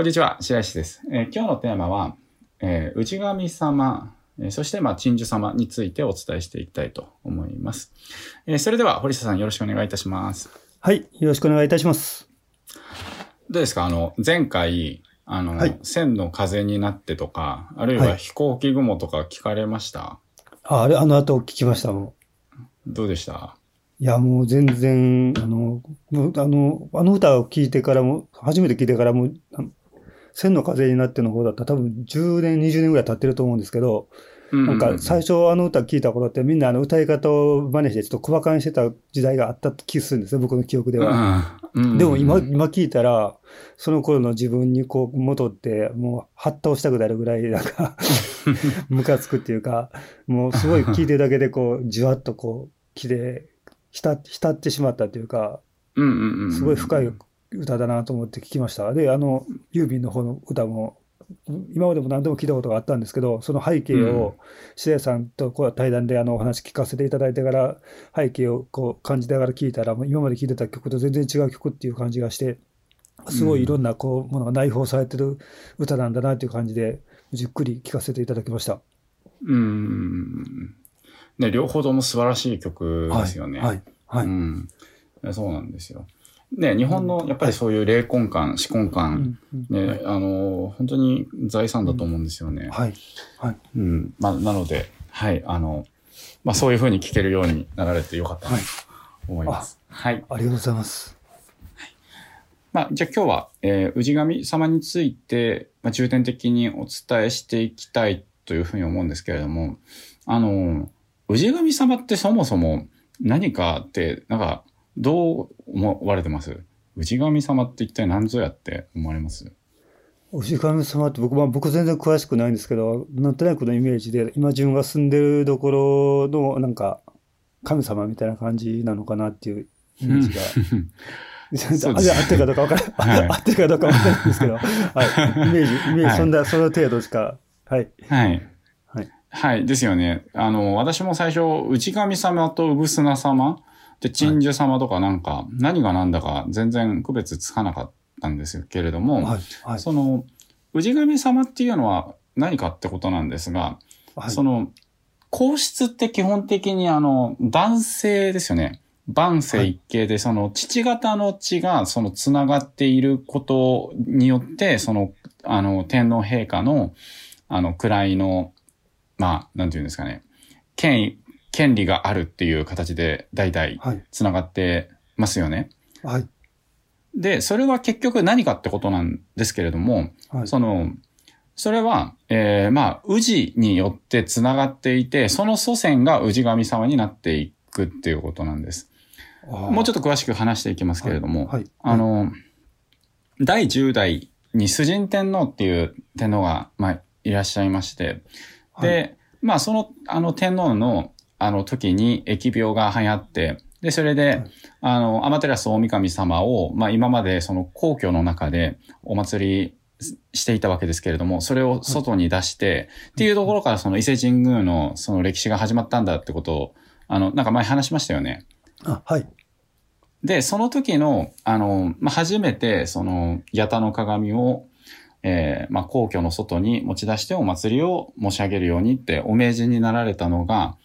こんにちは、白石です。えー今日のテーマは、えー内神様、えーそして、まあ、鎮守様についてお伝えしていきたいと思います。えーそれでは、堀下さんよろしくお願いいたします。はい。よろしくお願いいたします。どうですか？あの、前回、あの、はい千の風になってとか、あるいははい飛行機雲とか聞かれました、あ、あれ、あの後聞きましたもどうでした？ん。いや、もう全然、あの、あの、あの歌を聞いてからも、初めて聞いてからも千の風になっての方だったら多分10年、20年ぐらい経ってると思うんですけど、うんなんか最初あの歌聞いた頃ってみんなあの歌い方を真似してちょっと小馬鹿にしてた時代があった気がするんですよ、僕の記憶では。でも今、今聞いたら、その頃の自分にこう戻って、もう、ハッ倒したくなるぐらい、なんか、ムカつくっていうか、もうすごい聞いてるだけでこう、じわっとこう、気で、浸浸ってしまったっていうか、すごい深い歌だなと思って聞きました。で、あの、ユーミンの方の歌も、今までも何度も聞いたことがあったんですけど、その背景を、白石さんとこう対談であのお話聞かせていただいてから、背景をこう感じながら聞いたら、もう今まで聴いてた曲と全然違う曲っていう感じがして、すごいいろんなこうものが内包されてる歌なんだなっていう感じで、じっくり聴かせていただきました。うん。ね、両方とも素晴らしい曲ですよね。はい。はい。うん。そうなんですよ。ね、日本のやっぱりそういう霊魂感、思魂う感、ね、はいあの、本当に財産だと思うんですよね。はい。はい。うん。まあ、なので、はい、あの、まあそういう風に聞けるようになられてよかったなと思います。はい。ありがとうございます。まあ、じゃあ今日は、えー、氏神様について、まあ、重点的にお伝えしていきたいというふうに思うんですけれども、あの、氏神様ってそもそも何かって、なんか、どう思われてます？氏神様って一体何ぞやって思われます？お氏神様って僕、まあ、僕全然詳しくないんですけど、なんとなくのイメージで、今自分が住んでるところの、なんか、神様みたいな感じなのかなっていうイメージが。あ合ってるかどうかわからはいない。合ってるかどうかわから ないんですけど、はい。イメージ、イメージ、はいそんな、その程度しか、はい。はい。はい。はい。ですよね。あの、私も最初、内神様と産砂様、で、鎮守様とかなんか、何が何だか全然区別つかなかったんですけれども、はい。はい。その、氏神様っていうのは何かってことなんですが、はいその、皇室って基本的にあの、男性ですよね。万世一系で、その、父方の血が、その、つながっていることによって、その、あの、天皇陛下の、あの、位の、まあ、なんていうんですかね、権威、権利があるっていう形で、代々、はい。つながってますよね。はい。で、それは結局何かってことなんですけれども、はい。その、それは、えー、まあ、氏によって繋がっていて、その祖先が氏神様になっていくっていうことなんです。もうちょっとと詳しく話していきますけれども、はい。あの、第10代に崇神天皇っていう天皇が、まあ、いらっしゃいまして、で、まあ、その、あの、天皇の、あの、時に疫病が流行って、で、それで、はいあの、天照大神様を、まあ、今までその皇居の中でお祭りしていたわけですけれども、それを外に出して、っていうところからその伊勢神宮のその歴史が始まったんだってことを、あの、なんか前話しましたよね。あ、はい。で、その時の、あの、まあ、初めて、その、八田の鏡を、えーまあ、皇居の外に持ち出してお祭りを申し上げるようにってお命じになられたのが、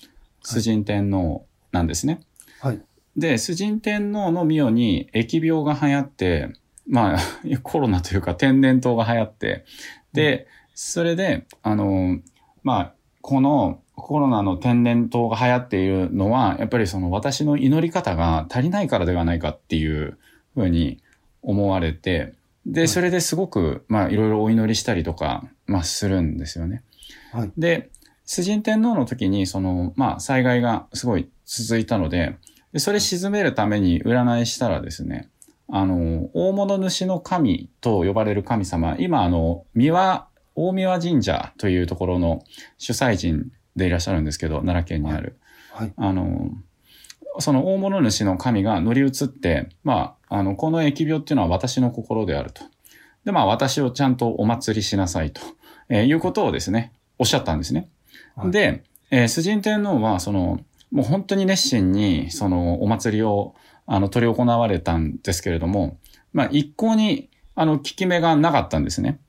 崇神天皇なんですね。はい。で、崇神天皇の御代に疫病が流行って、まあ、コロナというか天然痘が流行って、で、それで、あの、まあ、このコロナの天然痘が流行っているのは、やっぱりその私の祈り方が足りないからではないかっていうふうに思われて、で、それですごく、まあ、いろいろお祈りしたりとか、まあ、するんですよね。はい。で、崇神天皇の時に、その、まあ、災害がすごい続いたので、でそれ沈めるために占いしたらですね、あの、大物主の神と呼ばれる神様、今、あの、三輪、大三輪神社というところの主催人でいらっしゃるんですけど、奈良県にある。はい。あの、その大物主の神が乗り移って、まあ、あの、この疫病っていうのは私の心であると。で、まあ、私をちゃんとお祭りしなさいと、えーいうことをですね、おっしゃったんですね。はいで、えー、崇神天皇は、その、もう本当に熱心に、その、お祭りを、あの、取り行われたんですけれども、まあ、一向に、あの、効き目がなかったんですね。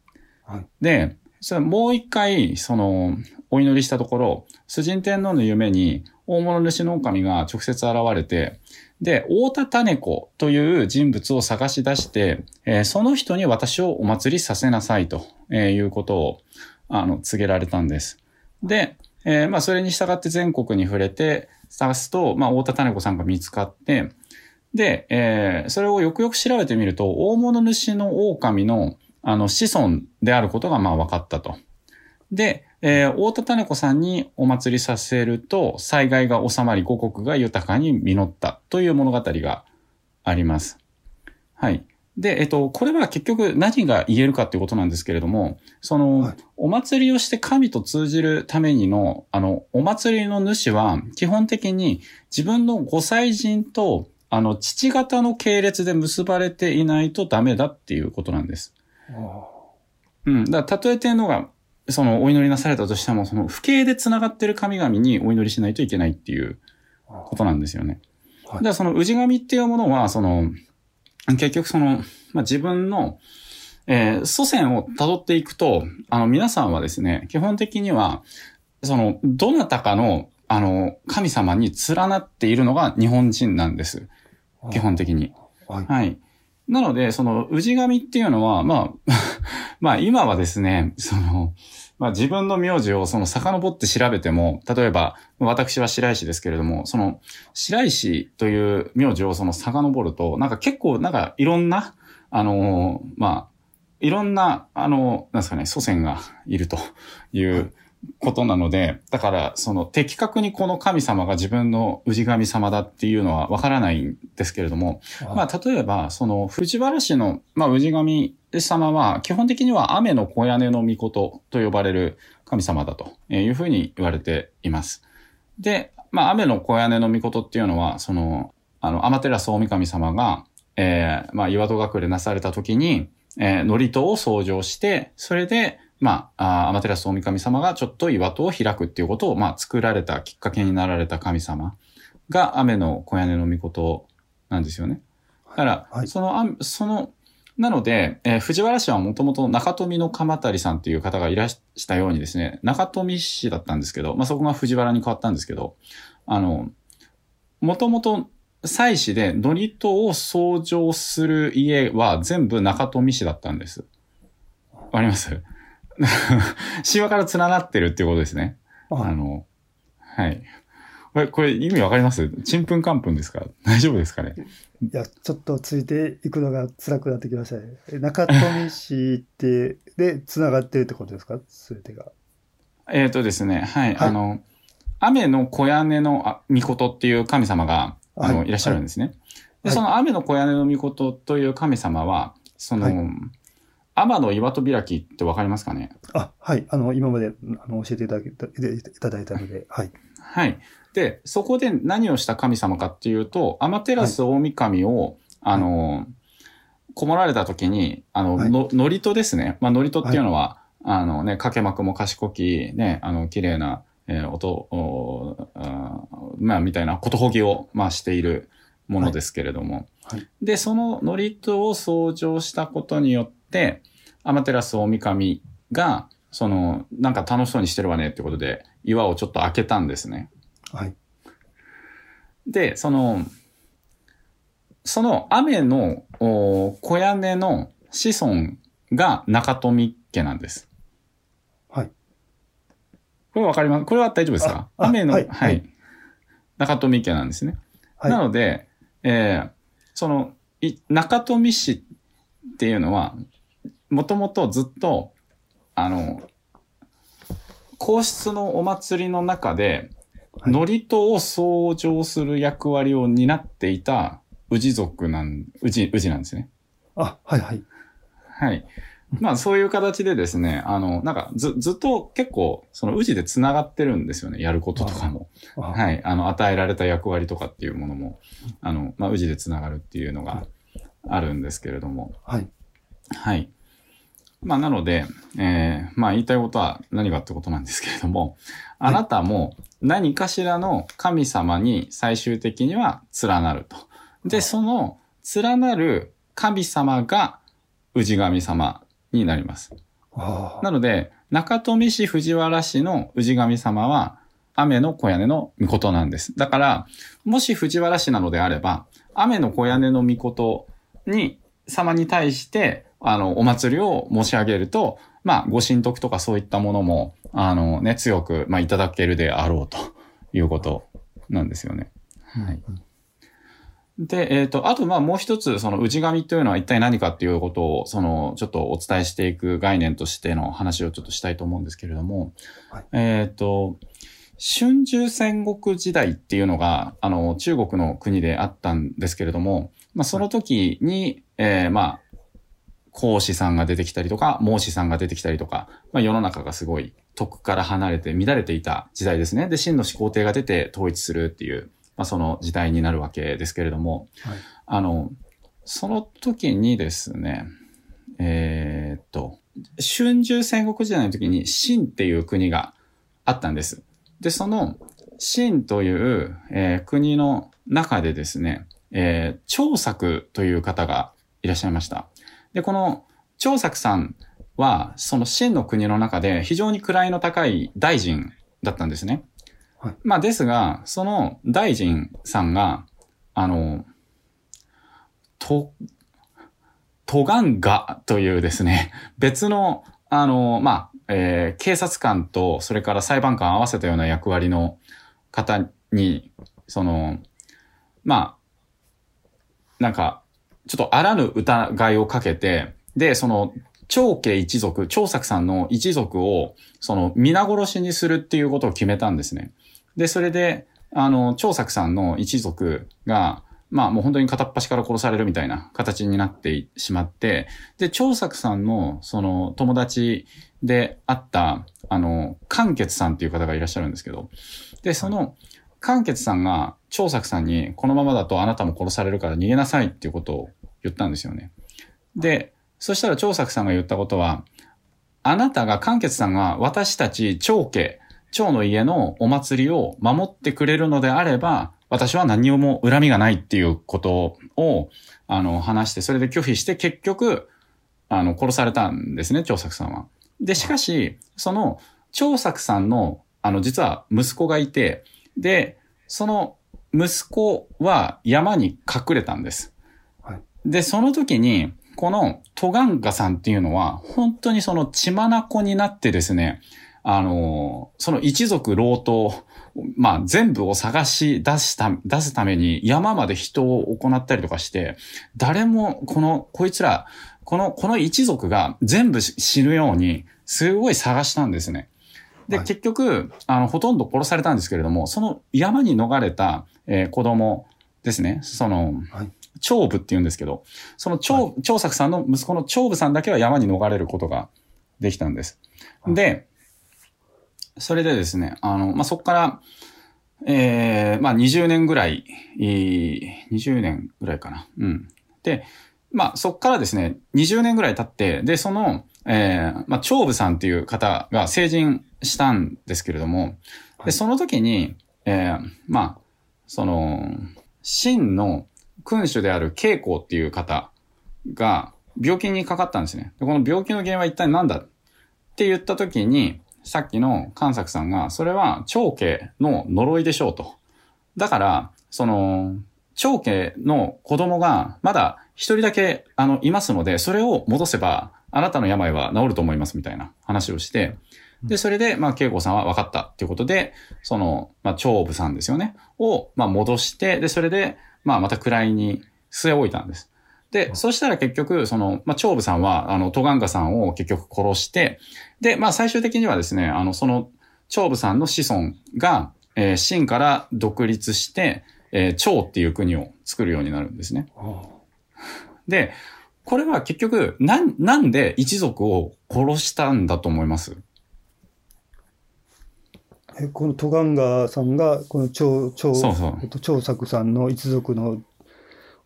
はいで、それもう一回、その、お祈りしたところ、崇神天皇の夢に、大物主の狼が直接現れて、で、大田種子という人物を探し出して、えーその人に私をお祭りさせなさいと、えーいうことを、あの、告げられたんです。で、えーまあ、それに従って全国に触れて探すと、まあ、大田種子さんが見つかって、で、えーそれをよくよく調べてみると、大物主の狼の、あの、子孫であることが、まあ、分かったと。で、えー大田種子さんにお祭りさせると、災害が収まり、五国が豊かに実ったという物語があります。はい。で、えっと、これは結局何が言えるかっていうことなんですけれども、その、はいお祭りをして神と通じるためにの、あの、お祭りの主は、基本的に自分のご祭神と、あの、父方の系列で結ばれていないとダメだっていうことなんです。あうん。だから、たとえ天皇が、その、お祈りなされたとしても、その、不敬で繋がってる神々にお祈りしないといけないっていうあことなんですよね。はいだから、その、氏神っていうものは、その、結局その、まあ、自分の、えー祖先を辿っていくと、あの、皆さんはですね、基本的には、その、どなたかの、あの、神様に連なっているのが日本人なんです。あ基本的に。はい。はい。なので、その、氏神っていうのは、まあ、まあ今はですね、その、まあ自分の名字をその遡って調べても、例えば、私は白石ですけれども、その、白石という名字をその遡ると、なんか結構なんかいろんな、あの、まあ、いろんな、あの、なんですかね、祖先がいるということなので、だから、その、的確にこの神様が自分の氏神様だっていうのはわからないんですけれども、まあ、例えば、その、藤原氏の、まあ、氏神様は、基本的には雨の小屋根の御事と呼ばれる神様だというふうに言われています。で、まあ、雨の小屋根の御事っていうのは、その、あの、天照大神様が、えー、まあ、岩戸隠れなされた時に、えー、祝詞を創造して、それで、まあ、あー天照大神様がちょっと岩戸を開くっていうことを、まあ、作られたきっかけになられた神様が雨の小屋根の御事なんですよね。だから、はいその、あその、なので、えー藤原氏はもともと中富の鎌足さんという方がいらしたようにですね、中富氏だったんですけど、まあ、そこが藤原に変わったんですけど、あの、もともと祭祀で祝詞を創造する家は全部中富氏だったんです。わかります？神話から連なってるっていうことですね。ああの、はい。これ、これ意味わかります？ちんぷんかんぷんですか？大丈夫ですかね？いや、ちょっとついていくのが辛くなってきましたね。え中富市って、で、繋がってるってことですか？すべてが。えっ、とですね、はい、はいあの、雨の小屋根のあ御事っていう神様が、あの、はいい、らっしゃるんですね。で、はいその雨の小屋根の御事という神様は、その、はい天の岩戸開きってわかりますかね？あ、はい。あの、今まであの教えていただけたいただいたので、はい。はい。で、そこで何をした神様かっていうと、アマテラス大神を、あの、こもられた時に、あの、はいの、祝詞ですね。まあ、祝詞っていうのは、あのね、掛け幕も賢き、ね、あの、綺麗な、えー音、おあまあ、みたいなことほぎを、まあ、しているものですけれども。はいはいで、その祝詞を創造したことによって、アマテラス大神が、その、なんか楽しそうにしてるわねってことで、岩をちょっと開けたんですね。はい。で、その、その雨のお小屋根の子孫が中富家なんです。はい。これわかります？これは大丈夫ですか？雨の、は、はいいはい中富家なんですね。はい。なので、えーその、い中富市っていうのは、もともとずっと、あの、皇室のお祭りの中で、はい祝詞を創造する役割を担っていた氏族なん、氏、氏なんですね。あ、はいはい。はい。まあそういう形でですね、あの、なんかず、ずっと結構、その氏で繋がってるんですよね、やることとかも。あはい。あの、与えられた役割とかっていうものも、あの、まあ、氏で繋がるっていうのがあるんですけれども。はい。はい。まあ、なので、えーまあ、言いたいことは何かってことなんですけれども、あなたも何かしらの神様に最終的には連なると。で、その連なる神様が氏神様になります。あなので、中富市藤原市の氏神様は、雨の小屋根の御事なんです。だから、もし藤原市なのであれば、雨の小屋根の御事に、様に対して、あの、お祭りを申し上げると、まあ、ご神徳とかそういったものも、あのね、強く、まあ、いただけるであろうということなんですよね。はい。で、えっ、と、あと、まあ、もう一つ、その、氏神というのは一体何かっていうことを、その、ちょっとお伝えしていく概念としての話をちょっとしたいと思うんですけれども、はいえっ、と、春秋戦国時代っていうのが、あの、中国の国であったんですけれども、まあ、その時に、えーまあ、孔子さんが出てきたりとか、孟子さんが出てきたりとか、まあ、世の中がすごい徳から離れて乱れていた時代ですね。で、真の始皇帝が出て統一するっていう、まあ、その時代になるわけですけれども、はいあの、その時にですね、えーっと、春秋戦国時代の時に秦っていう国があったんです。で、その秦という、えー国の中でですね、えー張作という方がいらっしゃいました。で、この張作さんは、その秦の国の中で非常に位の高い大臣だったんですね。はいまあですが、その大臣さんが、あの、と、トガンガというですね、別の、あの、まあ、えー警察官と、それから裁判官合わせたような役割の方に、その、まあ、なんか、ちょっとあらぬ疑いをかけて、で、その、長家一族、長作さんの一族を、その、皆殺しにするっていうことを決めたんですね。で、それで、あの、長作さんの一族が、まあもう本当に片っ端から殺されるみたいな形になってしまって、で、長作さんのその友達であった、あの、関血さんっていう方がいらっしゃるんですけど、で、その、関血さんが長作さんにこのままだとあなたも殺されるから逃げなさいっていうことを言ったんですよね。で、そしたら長作さんが言ったことは、あなたが、関血さんが私たち長家、長の家のお祭りを守ってくれるのであれば、私は何をも恨みがないっていうことを、あの、話して、それで拒否して結局、あの、殺されたんですね、長作さんは。で、しかし、その、長作さんの、あの、実は息子がいて、で、その息子は山に隠れたんです。はいで、その時に、このトガンガさんっていうのは、本当にその血眼になってですね、あの、その一族老頭、まあ全部を探し出した、出すために山まで人を行ったりとかして、誰もこの、こいつら、この、この一族が全部死ぬように、すごい探したんですね。で、はい結局、あの、ほとんど殺されたんですけれども、その山に逃れた、えー子供ですね。その、はい長部って言うんですけど、その長、長作さんの息子の長部さんだけは山に逃れることができたんです。はいで、それでですね、あの、まあ、そこから、えー、まあ、20年ぐらい、えー20年ぐらいかな。うん。で、まあ、そこからですね、20年ぐらい経って、で、その、えー、まあ、長部さんっていう方が成人したんですけれども、で、はいその時に、えー、まあ、その、真の君主である慶光っていう方が病気にかかったんですね。でこの病気の原因は一体何だって言った時に、さっきの関作さんが、それは長家の呪いでしょうと。だから、その、長家の子供がまだ一人だけ、あの、いますので、それを戻せば、あなたの病は治ると思いますみたいな話をして、で、それで、まあ、慶子さんは分かったっていうことで、その、まあ、長部さんですよね、を、まあ、戻して、で、それで、まあ、また位に据え置いたんです。で、そしたら結局、その、まあ、長部さんは、あの、トガンガさんを結局殺して、で、まあ、最終的にはですね、あの、その、長部さんの子孫が、えー、秦から独立して、えー、長っていう国を作るようになるんですね。あで、これは結局、なん、なんで一族を殺したんだと思います？えこのトガンガさんが、この長、長、そうそうえっと、長作さんの一族の、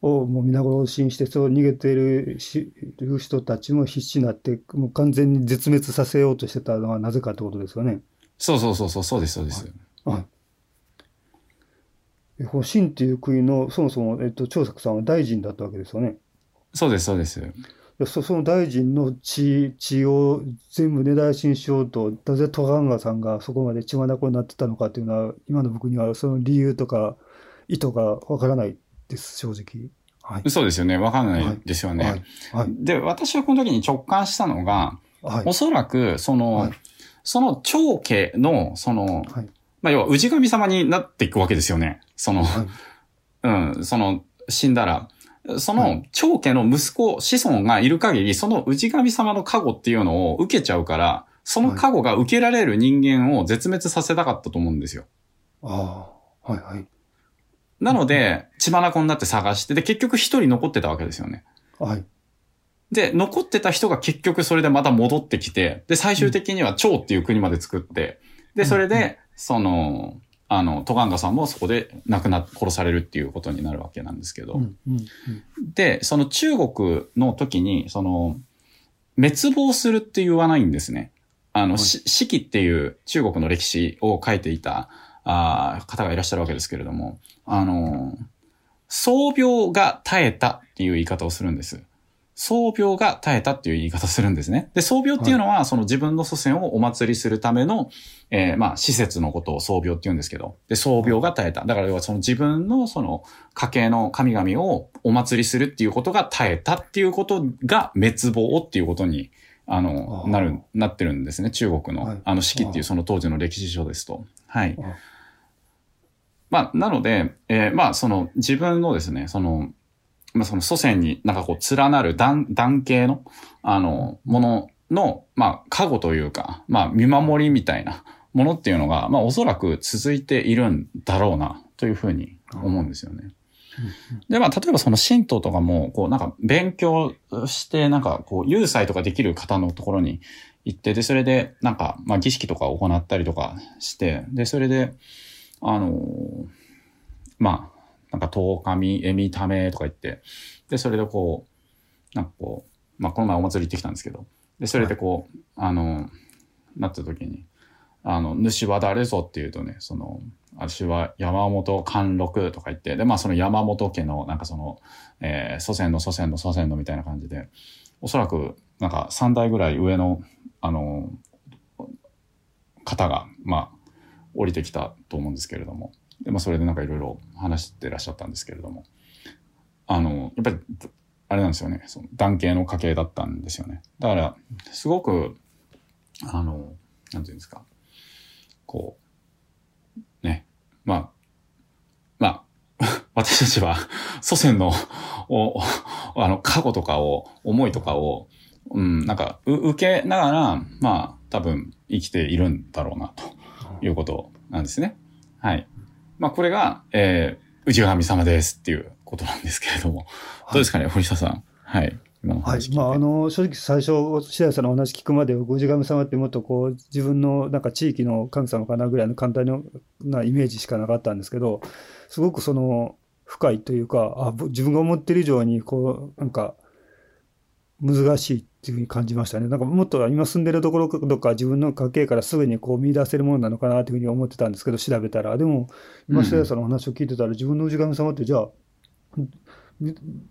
をもう皆殺しにして、そう逃げてるしる人たちも必死になって、もう完全に絶滅させようとしてたのはなぜかってことですよね。そうそうそうそう、そうです、そうです。はい。えこの秦っていう国の、そもそも、えっと、長作さんは大臣だったわけですよね。そうです、そうです。やそその大臣の血血を全部根絶やしにしようと、なぜトガンガさんがそこまで血眼になってたのかっていうのは、今の僕にはその理由とか意図がわからないです、正直。はい。そうですよね。わかんないですよね。はい。はい。で、私はこの時に直感したのが、はいお。そらく、その、はいその長家の、その、はい。まあ、要は、氏神様になっていくわけですよね。その、はい。うん、その、死んだら。そはの、長家の息子、子孫がいる限り、その氏神様の加護っていうのを受けちゃうから、その加護が受けられる人間を絶滅させたかったと思うんですよ。ああ。はい。はい。なので、血眼になって探して、で、結局一人残ってたわけですよね。はい。で、残ってた人が結局それでまた戻ってきて、で、最終的には趙っていう国まで作って、で、それで、その、あの、トガンガさんもそこで亡くな、殺されるっていうことになるわけなんですけど、うん。うん。で、その中国の時に、その、滅亡するって言わないんですね。あの、はいし四季っていう中国の歴史を書いていたあー方がいらっしゃるわけですけれども、あの、創病が絶えたっていう言い方をするんです。創病が絶えたっていう言い方をするんですね。で、創病っていうのは、その自分の祖先をお祭りするための、えーまあ、施設のことを創病って言うんですけど、で、創病が絶えた。だから要はその自分のその家系の神々をお祭りするっていうことが絶えたっていうことが滅亡っていうことに、あの、なる、なってるんですね。中国の、はいあの、四季っていうその当時の歴史書ですと。はい。あまあ、なので、えーまあ、その自分のですね、その、まあ、その祖先になんかこう連なる段、段系の、あの、ものの、まあ、過護というか、まあ、見守りみたいなものっていうのが、まあ、おそらく続いているんだろうな、というふうに思うんですよね。で、まあ、例えばその神道とかも、こう、なんか勉強して、なんかこう、有祭とかできる方のところに行って、で、それで、なんか、まあ、儀式とか行ったりとかして、で、それで、あのーまあ、なんか、十神、えみためとか言って、で、それでこう、なんかこう、まあ、この前お祭り行ってきたんですけど、で、それでこう、あの、なった時に、あの、主は誰ぞっていうとね、その、私は山本貫禄とか言って、で、まあその山本家の、なんかその、えー祖先の祖先の祖先のみたいな感じで、おそらく、なんか3代ぐらい上の、あの、方が、まあ、降りてきたと思うんですけれども、で、まあそれでなんかいろいろ話してらっしゃったんですけれども、あの、やっぱり、あれなんですよね、その男系の家系だったんですよね。だから、すごく、あの、なんていうんですか、こう、ね、まあ、まあ、私たちは祖先の、お、あの、過去とかを、思いとかを、うん、なんか、受けながら、まあ、多分生きているんだろうな、ということなんですね。はい。まあ、これが、えー、内神様ですっていうことなんですけれども、どうですかね、堀下さん。はい。はい。まあ、あの正直最初、白石さんのお話聞くまで、ご氏神様ってもっとこう自分のなんか地域の神様かなぐらいの簡単なイメージしかなかったんですけど、すごくその深いというか、あぼ自分が思ってる以上にこうなんか難しいっていうふうに感じましたね。なんかもっと今住んでるところとか自分の家系からすぐにこう見出せるものなのかなというふうに思ってたんですけど、調べたら。でも、今、白谷さんの話を聞いてたら、自分の氏神様ってじゃあ、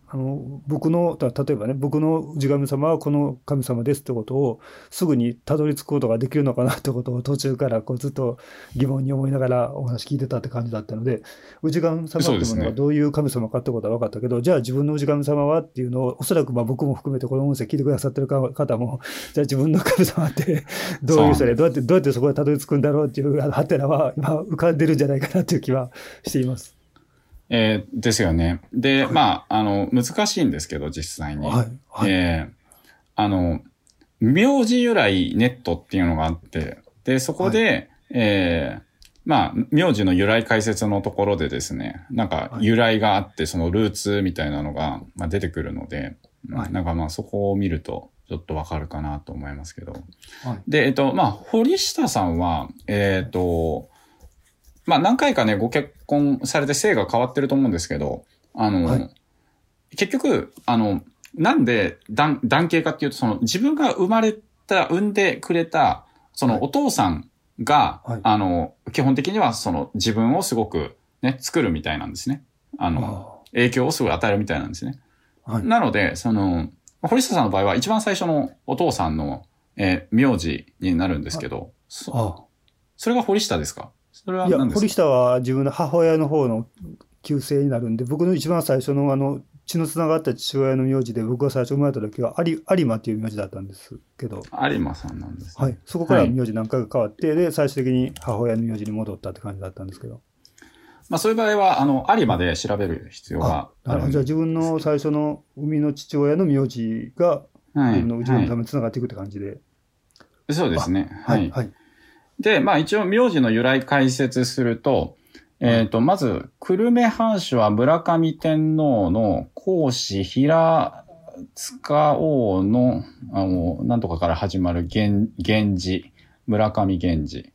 あの僕のた例えばね僕の氏神様はこの神様ですってことをすぐにたどり着くことができるのかなってことを途中からこうずっと疑問に思いながらお話聞いてたって感じだったので氏神様っていうものがどういう神様かってことは分かったけど、じゃあ自分の氏神様はっていうのをおそらくまあ僕も含めてこの音声聞いてくださってる方も じゃあ自分の神様って どういう人でどうやってどうやってそこへたどり着くんだろうっていうハテナは今浮かんでるんじゃないかなっていう気はしています。えーですよね。で、まあ、あの、難しいんですけど、実際に。はいはいえーあの、名字由来ネットっていうのがあって、で、そこで、えーまあ、名字の由来解説のところでですね、なんかはい由来があって、そのルーツみたいなのが、まあ、出てくるので、はいなんかまあそこを見ると、ちょっとわかるかなと思いますけど。はいで、えっと、まあ、堀下さんは、えっと、まあ、何回かね、ご結婚されて姓が変わってると思うんですけど、あの、はい。結局、あの、なんで男男系かっていうと、その自分が生まれた、産んでくれた、そのお父さんが、はい。あの、基本的にはその自分をすごくね、作るみたいなんですね。あの、あ影響をすごい与えるみたいなんですね。はい。なので、その、堀下さんの場合は一番最初のお父さんの、えー名字になるんですけど、そあ。それが堀下ですか？それはいや、堀下は自分の母親の方の旧姓になるんで、僕の一番最初のあの血のつながった父親の名字で、僕が最初生まれた時は有有馬っていう名字だったんですけど、有馬さんなんです、ね。はい、そこから名字何回か変わって、で、最終的に母親の名字に戻ったって感じだったんですけど。まあそういう場合は、あの、有馬で調べる必要があるじゃあ自分の最初の生みの父親の名字が、はい自分のうちのたはめにつながっていくって感じで。い、そうですね。は、はいい。はい。で、まあ一応名字の由来解説すると、えっ、と、まず、久留米藩主は村上天皇の皇子平塚王の、あの、なんとかから始まる源源氏、村上源氏。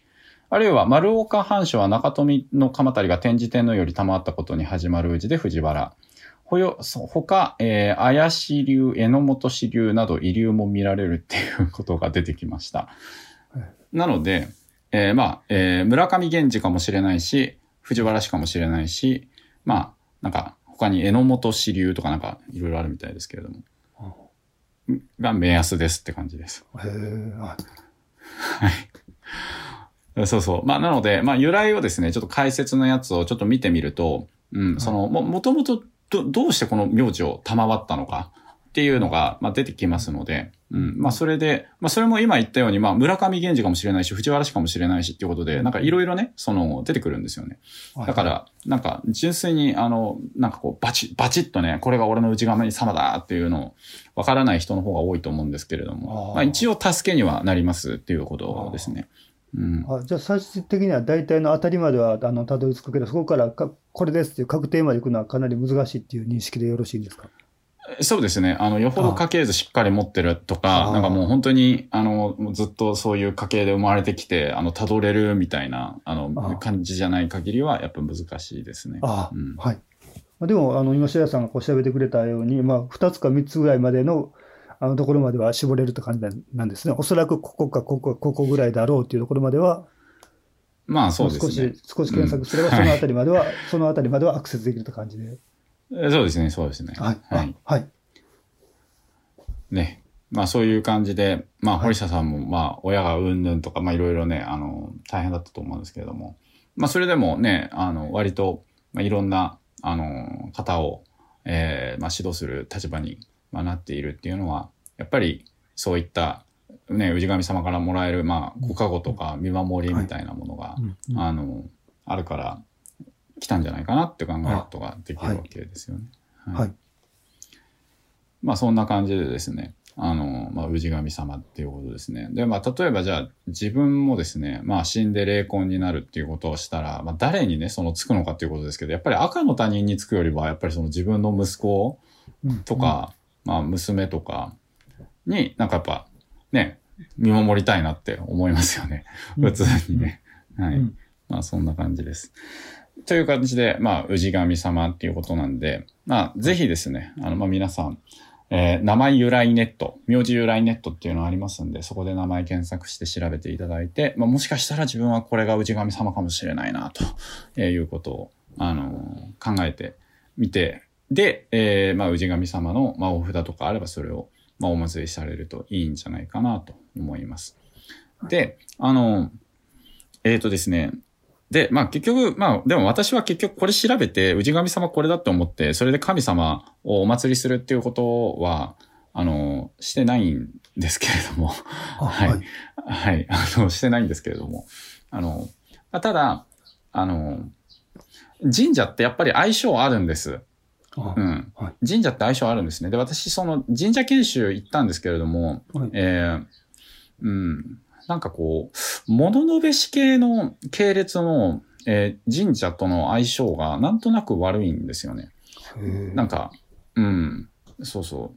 あるいは丸岡藩主は中富の鎌足が天智天皇より賜ったことに始まる氏で藤原。ほよ、そ他、えー、怪し流、榎本支流など遺流も見られるっていうことが出てきました。なので、えーまあ、えー村上源氏かもしれないし、藤原氏かもしれないし、まあ、なんか、他に榎本支流とかなんか、いろいろあるみたいですけれども。が目安ですって感じです。へえ、あそうそう。まあ、なので、まあ、由来をですね、ちょっと解説のやつをちょっと見てみると、うん、その、も、もともと、ど、どうしてこの名字を賜ったのかっていうのが、まあ、出てきますので、うん、まあ、それで、まあ、それも今言ったように、まあ、村上源氏かもしれないし、藤原氏かもしれないしっていうことで、なんかいろいろね、その、出てくるんですよね。はいだから、なんか、純粋に、あの、なんかこう、バチッ、バチッとね、これが俺の内側に様だっていうのを、わからない人の方が多いと思うんですけれども、あーまあ、一応助けにはなりますっていうことですね。うん。あじゃあ最終的には大体の当たりまではあのたどり着くけど、そこからかこれですっていう確定まで行くのはかなり難しいっていう認識でよろしいんですか？そうですね。あの、よほど家系図しっかり持ってるとか、なんかもう本当に、あの、ずっとそういう家系で生まれてきて、あの、辿れるみたいな、あの感じじゃない限りは、やっぱ難しいですね。ああ、うんはい。まあでも、あの今、白谷さんがこう調べてくれたように、まあ、2つか3つぐらいまでのあのところまでは絞れるって感じなんですね。おそらくここかここかここぐらいだろうっていうところまでは、まあそうです少しね。少し検索すれば、うんそのあたりまでは、そのあたりまではアクセスできるって感じで。えそうですね、そうですね。はい。はい。あはい。ね。まあそういう感じで、まあはい堀下さんも、まあ親がうんぬんとか、まあいろいろね、あの、大変だったと思うんですけれども、まあそれでもね、あの、割と、まあいろんな、あの、方を、えーまあ指導する立場に、まあ、なっているっていうのは、やっぱりそういった、ね、氏神様からもらえる、まあ、ご加護とか見守りみたいなものが、あの、あるから、来たんじゃないかなって考えることができるわけですよね。はい。まあそんな感じでですね、あの、まあ、氏神様っていうことですね。で、まあ例えばじゃあ自分もですね、まあ死んで霊魂になるっていうことをしたら、まあ誰にね、そのつくのかっていうことですけど、やっぱり赤の他人につくよりは、やっぱりその自分の息子うんとか、まあ娘とかになんかやっぱね、見守りたいなって思いますよね。うん普通にね。はい。うんまあそんな感じです。という感じで、まあ、氏神様っていうことなんで、まあ、ぜひですね、あの、まあ皆さん、えー名前由来ネット、名字由来ネットっていうのありますんで、そこで名前検索して調べていただいて、まあもしかしたら自分はこれが氏神様かもしれないな、ということを、あのー考えてみて、で、えーまあ氏神様の、まあ、お札とかあればそれを、まあお祭りされるといいんじゃないかなと思います。で、あの、えっ、とですね、で、まあ結局、まあでも私は結局これ調べて、氏神様これだって思って、それで神様をお祭りするっていうことは、あの、してないんですけれども、あはいはい。はい、あの、してないんですけれども、あの、まあただ、あの、神社ってやっぱり相性あるんです。あうん。はい神社って相性あるんですね。で、私、その神社研修行ったんですけれども、はいえーうん、なんかこう、物のべし系の系列の、えー神社との相性がなんとなく悪いんですよね。なんか、うん、そうそ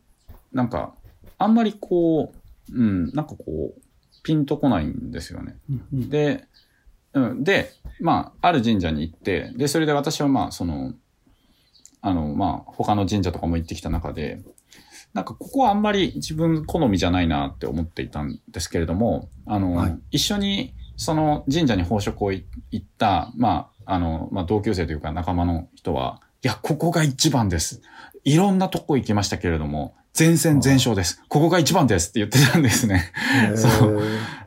う。なんか、あんまりこう、うん、なんかこう、ピンとこないんですよね。うんうんで、うん、で、まあ、ある神社に行って、で、それで私はまあ、その、あの、まあ、他の神社とかも行ってきた中で、なんかここはあんまり自分好みじゃないなって思っていたんですけれども、あの、はい一緒にその神社に奉職をい行った、まあ、あの、まあ、同級生というか仲間の人は、いや、ここが一番です。いろんなとこ行きましたけれども、前線前哨です。ここが一番ですって言ってたんですね。そう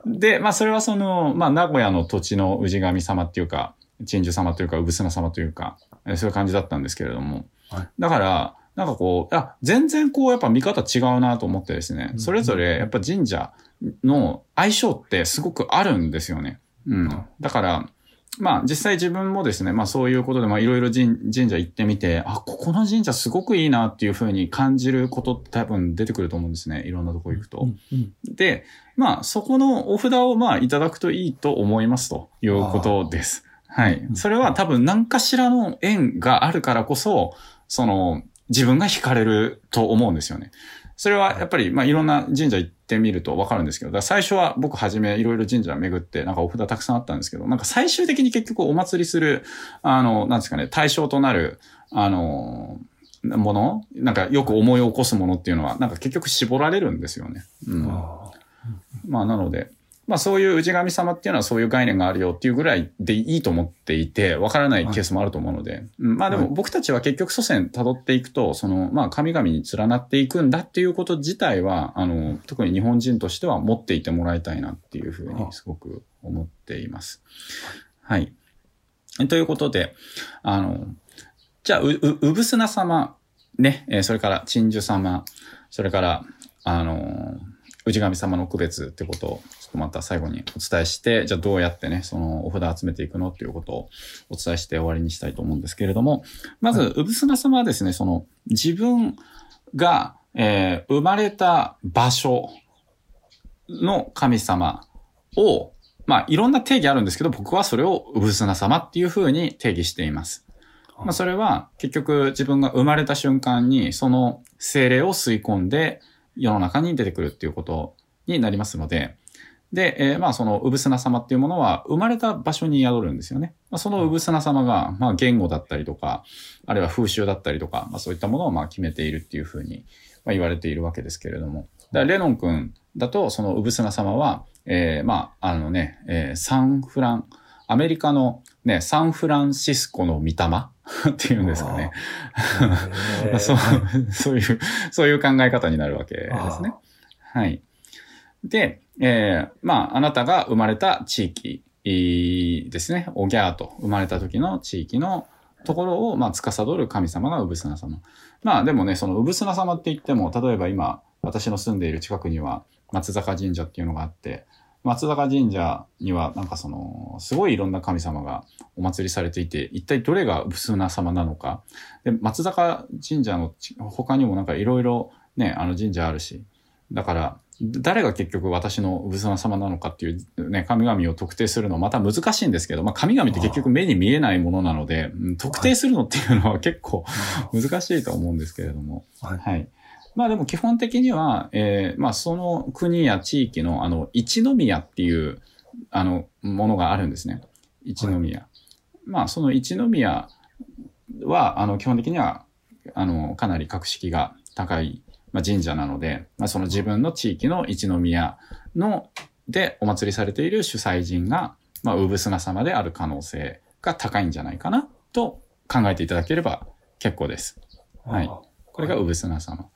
で、まあそれはその、まあ名古屋の土地の氏神様っていうか、鎮守様というか、産砂様というか、そういう感じだったんですけれども。はい、だから、なんかこう、あ、全然こうやっぱ見方違うなと思ってですね、それぞれやっぱ神社の相性ってすごくあるんですよね。うん。だから、まあ実際自分もですね、まあそういうことでまあいろいろ神社行ってみて、あ、ここの神社すごくいいなっていうふうに感じることって多分出てくると思うんですね。いろんなとこ行くと。うんうん、で、まあそこのお札をまあいただくといいと思いますということです。はい。それは多分何かしらの縁があるからこそ、その自分が惹かれると思うんですよね。それはやっぱり、まあ、いろんな神社行ってみるとわかるんですけど、最初は僕はじめいろいろ神社巡って、なんかお札たくさんあったんですけど、なんか最終的に結局お祭りする、あの、なんですかね、対象となる、あの、ものなんかよく思い起こすものっていうのは、なんか結局絞られるんですよね。うん。まあ、なので、まあそういう氏神様っていうのはそういう概念があるよっていうぐらいでいいと思っていて、わからないケースもあると思うので、はい、まあでも僕たちは結局祖先辿っていくと、その、まあ神々に連なっていくんだっていうこと自体は、あの、特に日本人としては持っていてもらいたいなっていうふうにすごく思っています。はい。ということで、あの、じゃあ、う、う、うぶすな様、ね、えそれから鎮守様、それから、あの、氏神様の区別ってことをとまた最後にお伝えして、じゃあどうやってね、そのお札集めていくのっていうことをお伝えして終わりにしたいと思うんですけれども、まず、うぶすな様はですね、その自分が、えー、生まれた場所の神様を、まあ、いろんな定義あるんですけど、僕はそれをうぶすな様っていうふうに定義しています。まあ、それは結局自分が生まれた瞬間にその精霊を吸い込んで世の中に出てくるっていうことになりますので、で、えー、まあその、うぶすな様っていうものは生まれた場所に宿るんですよね。まあ、そのうぶすな様が、まあ言語だったりとか、あるいは風習だったりとか、まあそういったものをまあ決めているっていうふうに、まあ、言われているわけですけれども。だレノン君だと、そのうぶすな様は、えー、まあ、あのね、えー、サンフラン、アメリカのね、サンフランシスコの御霊？っていうんですかね。そう、そういう、そういう考え方になるわけですね。はい。で、えー、まあ、あなたが生まれた地域ですね。おぎゃーと生まれた時の地域のところを、まあ、司る神様が産砂様。まあ、でもね、その産砂様って言っても、例えば今、私の住んでいる近くには、松坂神社っていうのがあって、松坂神社には、なんかその、すごいいろんな神様がお祭りされていて、一体どれがブスナ様なのか。で、松坂神社の他にもなんかいろいろね、あの神社あるし。だから、誰が結局私の産砂様なのかっていうね、神々を特定するのはまた難しいんですけど、まあ神々って結局目に見えないものなので、特定するのっていうのは結構 難しいと思うんですけれども。はい、はい。まあでも基本的には、えー、まあその国や地域のあの、一宮っていう、あの、ものがあるんですね。一宮。はい、まあその一宮は、あの、基本的には、あの、かなり格式が高いまあ、神社なので、まあ、その自分の地域の一宮のでお祭りされている主催人が、まあ、産砂様である可能性が高いんじゃないかなと考えていただければ結構です。はい。これが産砂様。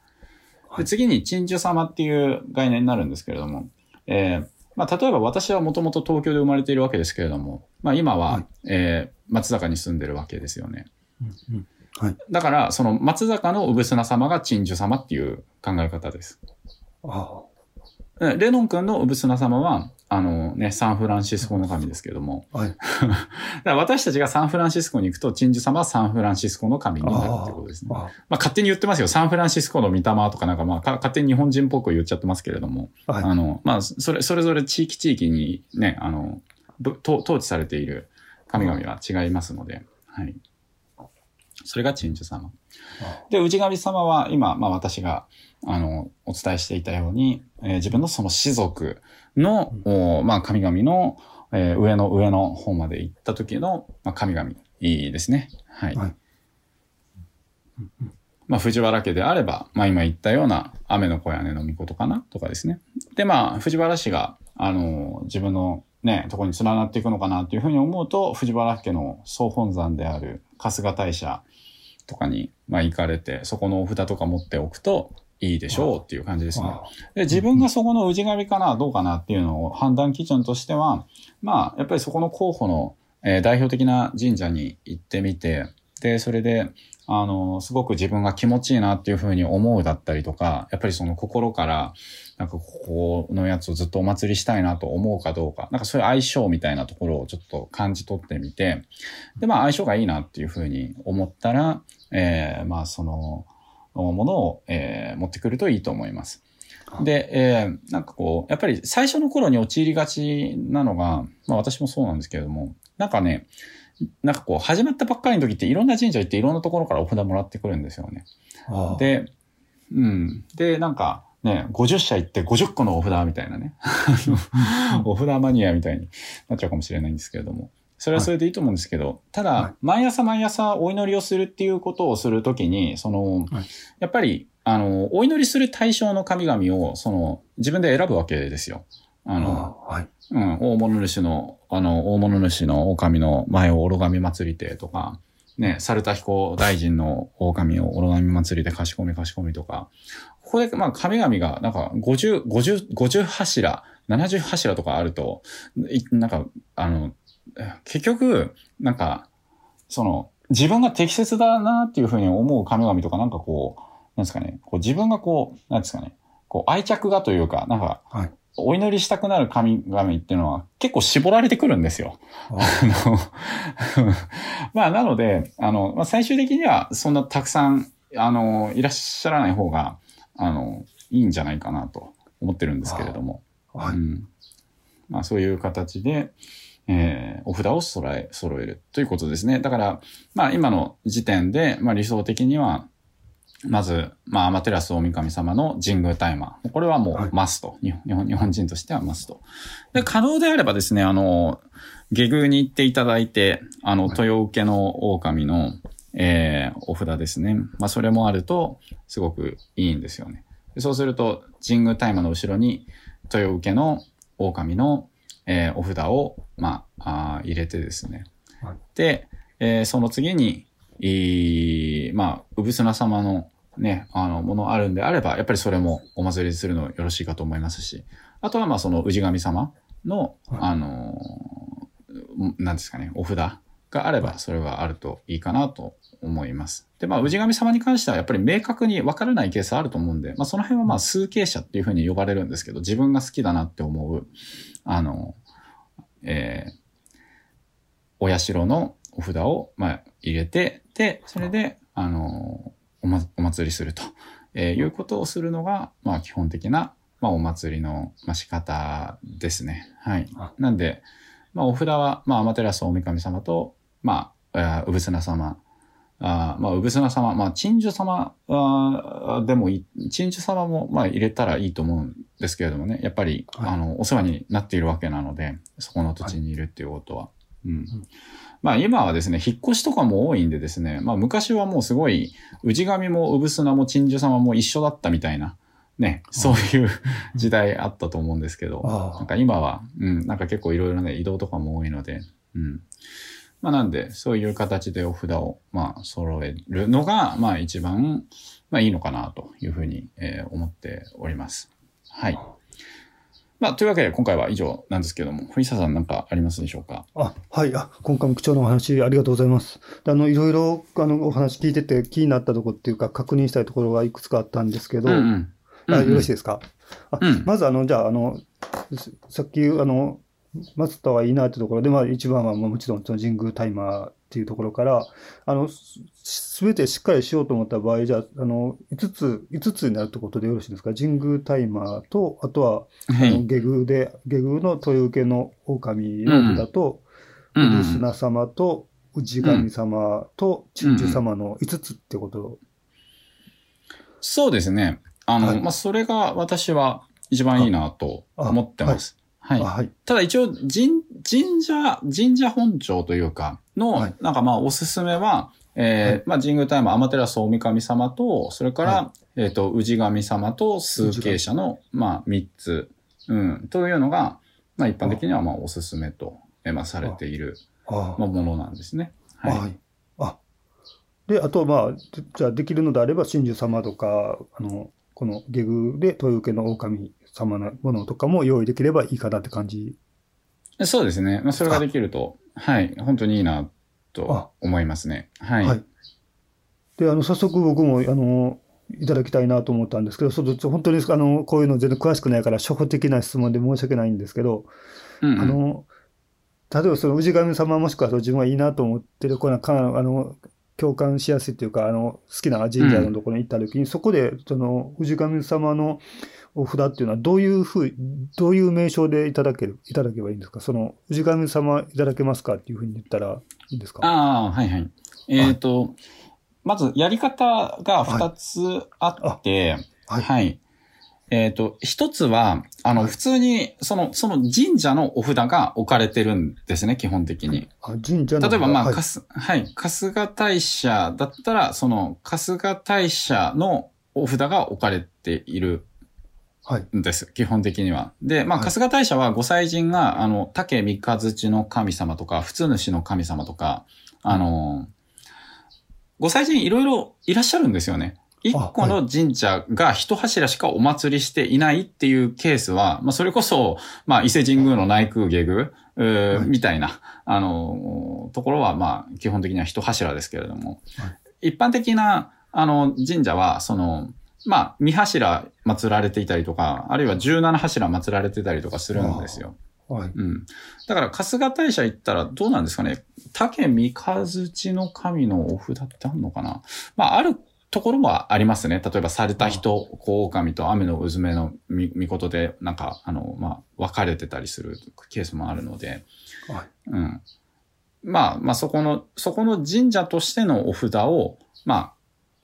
で次に鎮守様っていう概念になるんですけれども、えーまあ、例えば私はもともと東京で生まれているわけですけれども、まあ、今は、はい、えー、松坂に住んでるわけですよね。うんうんはい。だから、その松坂の産砂様が鎮守様っていう考え方です。ああ。レノン君の産砂様は、あのね、サンフランシスコの神ですけども。はい。だから私たちがサンフランシスコに行くと、鎮守様はサンフランシスコの神になるっていうことですね。あまあ勝手に言ってますよ。サンフランシスコの御霊とかなんかまあ勝手に日本人っぽく言っちゃってますけれども。はい。あの、まあ、それ、それぞれ地域地域にね、あの、統治されている神々は違いますので、はい。それが鎮守様。で、氏神様は今、まあ私が、あの、お伝えしていたように、えー、自分のその士族の、うん、まあ神々の、えー、上の上の方まで行った時の、まあ、神々ですね。はい。はい、まあ藤原家であれば、まあ今言ったような雨の小屋根の御事かなとかですね。で、まあ藤原氏が、あの、自分のね、とこに連なっていくのかなっていうふうに思うと、藤原家の総本山である春日大社とかに、まあ、行かれて、そこのお札とか持っておくといいでしょうっていう感じですね。あで、自分がそこの氏神かな、どうかなっていうのを判断基準としては、まあ、やっぱりそこの候補の、えー代表的な神社に行ってみて、で、それで、あの、すごく自分が気持ちいいなっていうふうに思うだったりとか、やっぱりその心から、なんかここのやつをずっとお祭りしたいなと思うかどうか、なんかそういう相性みたいなところをちょっと感じ取ってみて、で、まあ相性がいいなっていうふうに思ったら、えーまあその、ものを、えー持ってくるといいと思います。で、えーなんかこう、やっぱり最初の頃に陥りがちなのが、まあ私もそうなんですけれども、なんかね、なんかこう、始まったばっかりの時っていろんな神社行っていろんなところからお札もらってくるんですよね。あで、うん。で、なんかね、50社行って50個のお札みたいなね。お札マニアみたいになっちゃうかもしれないんですけれども。それはそれでいいと思うんですけど、ただ、はい毎朝毎朝お祈りをするっていうことをするときに、その、はいやっぱり、あの、お祈りする対象の神々を、その、自分で選ぶわけですよ。あの、あはい。うん、大物主の、あの、大物主の狼の前を愚神祭りてとか、ね、猿田彦大臣の狼を愚神祭りで貸し込み貸し込みとか、ここで、まあ、神々が、なんか、50、50、50柱、70柱とかあると、いなんか、あの、結局、なんか、その、自分が適切だなっていうふうに思う神々とか、なんかこう、なんですかね、こう自分がこう、なんですかね、こう愛着がというか、なんか、はい。お祈りしたくなる神々っていうのは結構絞られてくるんですよ。ああの まあ、なので、あの、まあ、最終的にはそんなたくさん、あの、いらっしゃらない方が、あの、いいんじゃないかなと思ってるんですけれども。はい。うん。まあ、そういう形で、えーお札を揃え、揃えるということですね。だから、まあ、今の時点で、まあ、理想的には、まず、まあ、アマテラス大神様の神宮大麻。これはもはいうマスト。日本日本人としてはマスト。で、可能であればですね、あの、下宮に行っていただいて、あの、はい豊受の狼の、えーお札ですね。まあ、それもあると、すごくいいんですよね。でそうすると、神宮大麻の後ろに、豊受の狼の、えーお札を、まあ、あー入れてですね。はいで、えーその次に、いいまあ、うぶすな様のね、あの、ものあるんであれば、やっぱりそれもお祭りするのよろしいかと思いますし、あとはまあ、その氏神様の、はい。あのーなんですかね、お札があれば、それはあるといいかなと思います。で、まあ、氏神様に関しては、やっぱり明確に分からないケースあると思うんで、まあ、その辺はまあ、数形者っていうふうに呼ばれるんですけど、自分が好きだなって思う、あの、えーお社のお札を、まあ、入れて、で、それで、あの、おま、お祭りすると、えーいうことをするのが、まあ、基本的な、まあ、お祭りの、まあ、仕方ですね。はいあ。なんで、まあ、お札は、まあ、アマテラス大神様と、まあ、えー、うぶすな様、あーまあ、うぶすな様、まあ、鎮守様あーでもいい、鎮守様も、まあ、入れたらいいと思うんですけれどもね、やっぱり、はいあの、お世話になっているわけなので、そこの土地にいるっていうことは。うん。まあ今はですね、引っ越しとかも多いんでですね、まあ昔はもうすごい、氏神も産砂も鎮守様も一緒だったみたいな、ね、そういう時代あったと思うんですけど、なんか今は、うん、なんか結構いろいろね、移動とかも多いので、うん。まあなんで、そういう形でお札を、まあ揃えるのが、まあ一番、まあいいのかなというふうに、えー思っております。はい。まあというわけで今回は以上なんですけども、藤沢さんなんかありますでしょうか？あはいあ、今回も貴重なお話ありがとうございます。であのいろいろあのお話聞いてて気になったところっていうか、確認したいところがいくつかあったんですけど、うんうん。あよろしいいですか？あうんまずあの、じゃああの、さっきあの、マスターはいいなってところで、まあ、一番はもうもちろんその神宮タイマーっていうところから、あのすべてしっかりしようと思った場合、じゃあ、あの5つ、5つになるってことでよろしいですか、神宮タイマーと、あとは、はあのい。下宮で、下宮の豊受の狼の札と、ううんるすな様と、氏神様と、鎮守様の5つってこと、そうですね。あの、はいまあ、それが私は一番いいなと思ってます。はい。あはい。ただ一応、神、神社、神社本庁というか、の、はいなんかまあ、おすすめは、えーはいまあ、神宮大麻、アマテラス大神様と、それから、はえっ、と、氏神様と数形者の、まあ、三つ、うん、というのが、まあ、一般的には、まあ、おすすめと、えーまあ、されている、あまあ、ものなんですね。あ、はい。はい。あで、あと、まあ、じゃあ、できるのであれば、真珠様とか、あの、この下宮で豊受の狼様のものとかも用意できればいいかなって感じ。そうですね。まあ、それができると、はい、本当にいいなと思いますね。はい。はいで、あの、早速僕も、あの、いただきたいなと思ったんですけど、ちょっと本当にあのこういうの全然詳しくないから、初歩的な質問で申し訳ないんですけど、うんうんあの、例えばその氏神様もしくはその自分がいいなと思ってる、このかあの共感しやすいというか、あの好きな神社のところに行った時に、そこでその氏神様のお札っていうのはどういうふう、どういう名称でいただける、いただけばいいんですか？その氏神様いただけますかっていうふうに言ったらいいんですか？ああ、はいはい。えっ、と、まずやり方が2つあって、はい。はい。えっ、と、一つは、あの、はい普通に、その、その神社のお札が置かれてるんですね、基本的に。あ神社の例えば、まあ、はいかす、はい、春日大社だったら、その、春日大社のお札が置かれているはい。んです、基本的には。で、まあ、はい春日大社はご祭神が、あの、竹三日月の神様とか、普通主の神様とか、あの、ご祭神いろいろいらっしゃるんですよね。一個の神社が一柱しかお祭りしていないっていうケースは、まあ、それこそ、まあ、伊勢神宮の内宮下宮、うーはいみたいな、あの、ところは、まあ、基本的には一柱ですけれども、は一般的な、あの、神社は、その、まあ、二柱祀られていたりとか、あるいは十七柱祀られてたりとかするんですよ。はい。うん。だから、春日大社行ったらどうなんですかね竹三日月の神のお札ってあるのかなまあ、あるところもありますね。例えば、された人、こう狼と雨のうずめのみ、みことで、なんか、あの、まあ、分かれてたりするケースもあるので、はい。うん。まあ、まあ、そこの、そこの神社としてのお札を、ま